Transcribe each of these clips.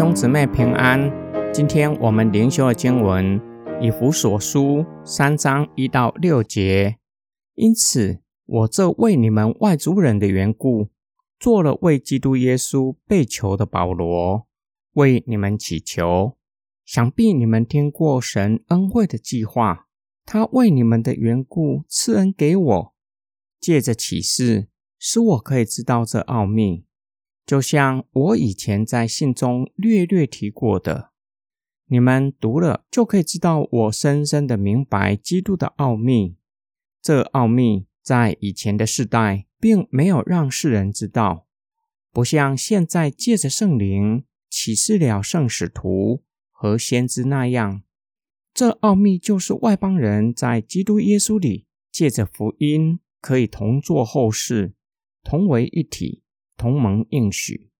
兄姊妹平安。今天我们灵修的经文以弗所书三章一到六节。因此，我这为你们外族人的缘故，做了为基督耶稣被囚的保罗，为你们祈求。想必你们听过神恩惠的计划，他为你们的缘故赐恩给我，借着启示，使我可以知道这奥秘。就像我以前在信中略略提过的，你们读了就可以知道，我深深的明白基督的奥秘。这奥秘在以前的世代并没有让世人知道，不像现在借着圣灵启示了圣使徒和先知那样。这奥秘就是外邦人在基督耶稣里借着福音可以同作后世，同为一体。同盟应许，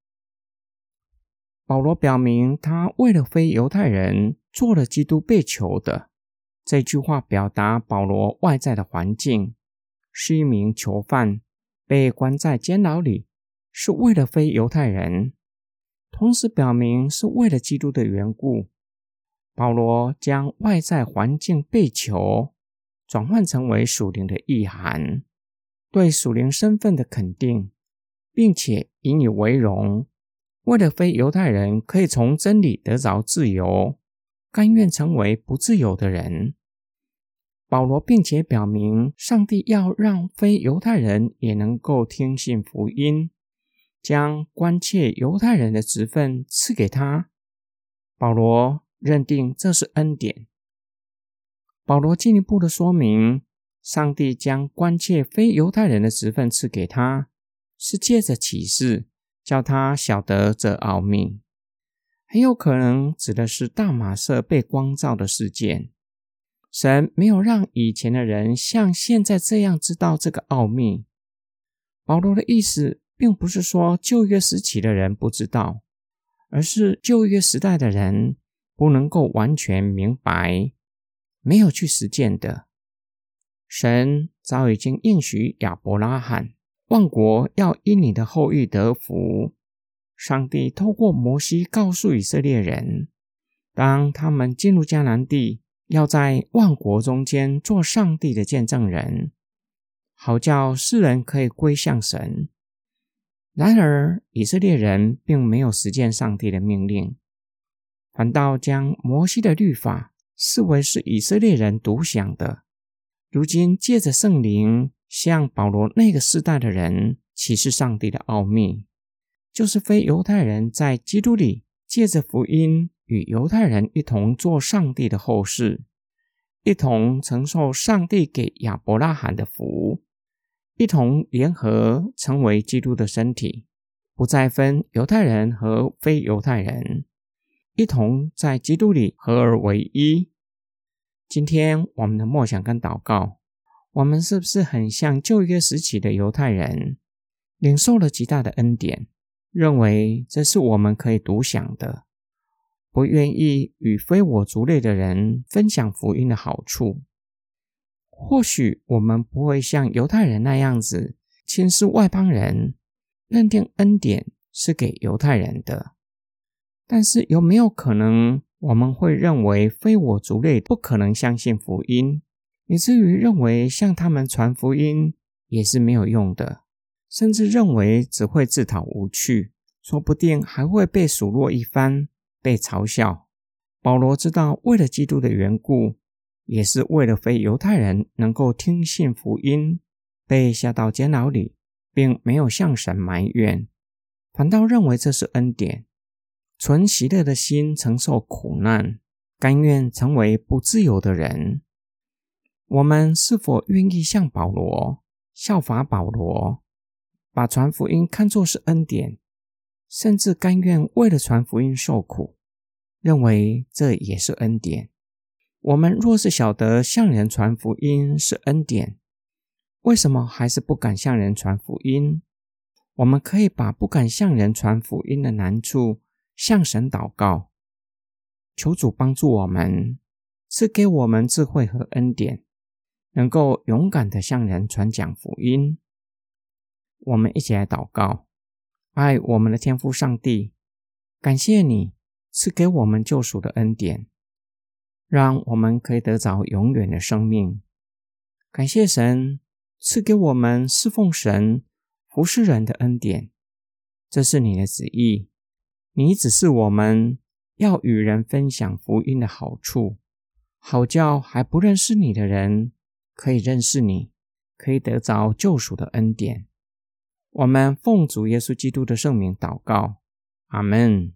保罗表明他为了非犹太人做了基督被囚的这句话，表达保罗外在的环境是一名囚犯，被关在监牢里，是为了非犹太人，同时表明是为了基督的缘故。保罗将外在环境被囚转换成为属灵的意涵，对属灵身份的肯定。并且引以为荣，为了非犹太人可以从真理得着自由，甘愿成为不自由的人。保罗并且表明，上帝要让非犹太人也能够听信福音，将关切犹太人的职分赐给他。保罗认定这是恩典。保罗进一步的说明，上帝将关切非犹太人的职分赐给他。是借着启示，叫他晓得这奥秘，很有可能指的是大马色被光照的事件。神没有让以前的人像现在这样知道这个奥秘。保罗的意思，并不是说旧约时期的人不知道，而是旧约时代的人不能够完全明白，没有去实践的。神早已经应许亚伯拉罕。万国要因你的后裔得福。上帝透过摩西告诉以色列人，当他们进入迦南地，要在万国中间做上帝的见证人，好叫世人可以归向神。然而，以色列人并没有实践上帝的命令，反倒将摩西的律法视为是以色列人独享的。如今借着圣灵。向保罗那个时代的人启示上帝的奥秘，就是非犹太人在基督里借着福音与犹太人一同做上帝的后世，一同承受上帝给亚伯拉罕的福，一同联合成为基督的身体，不再分犹太人和非犹太人，一同在基督里合而为一。今天我们的默想跟祷告。我们是不是很像旧约时期的犹太人，领受了极大的恩典，认为这是我们可以独享的，不愿意与非我族类的人分享福音的好处？或许我们不会像犹太人那样子轻视外邦人，认定恩典是给犹太人的。但是有没有可能，我们会认为非我族类不可能相信福音？以至于认为向他们传福音也是没有用的，甚至认为只会自讨无趣，说不定还会被数落一番，被嘲笑。保罗知道，为了基督的缘故，也是为了非犹太人能够听信福音，被下到监牢里，并没有向神埋怨，反倒认为这是恩典，存喜乐的心承受苦难，甘愿成为不自由的人。我们是否愿意像保罗效法保罗，把传福音看作是恩典，甚至甘愿为了传福音受苦，认为这也是恩典？我们若是晓得向人传福音是恩典，为什么还是不敢向人传福音？我们可以把不敢向人传福音的难处向神祷告，求主帮助我们，赐给我们智慧和恩典。能够勇敢的向人传讲福音，我们一起来祷告，爱我们的天父上帝，感谢你赐给我们救赎的恩典，让我们可以得着永远的生命。感谢神赐给我们侍奉神、服侍人的恩典，这是你的旨意。你只是我们要与人分享福音的好处，好叫还不认识你的人可以认识你，可以得着救赎的恩典。我们奉主耶稣基督的圣名祷告，阿门。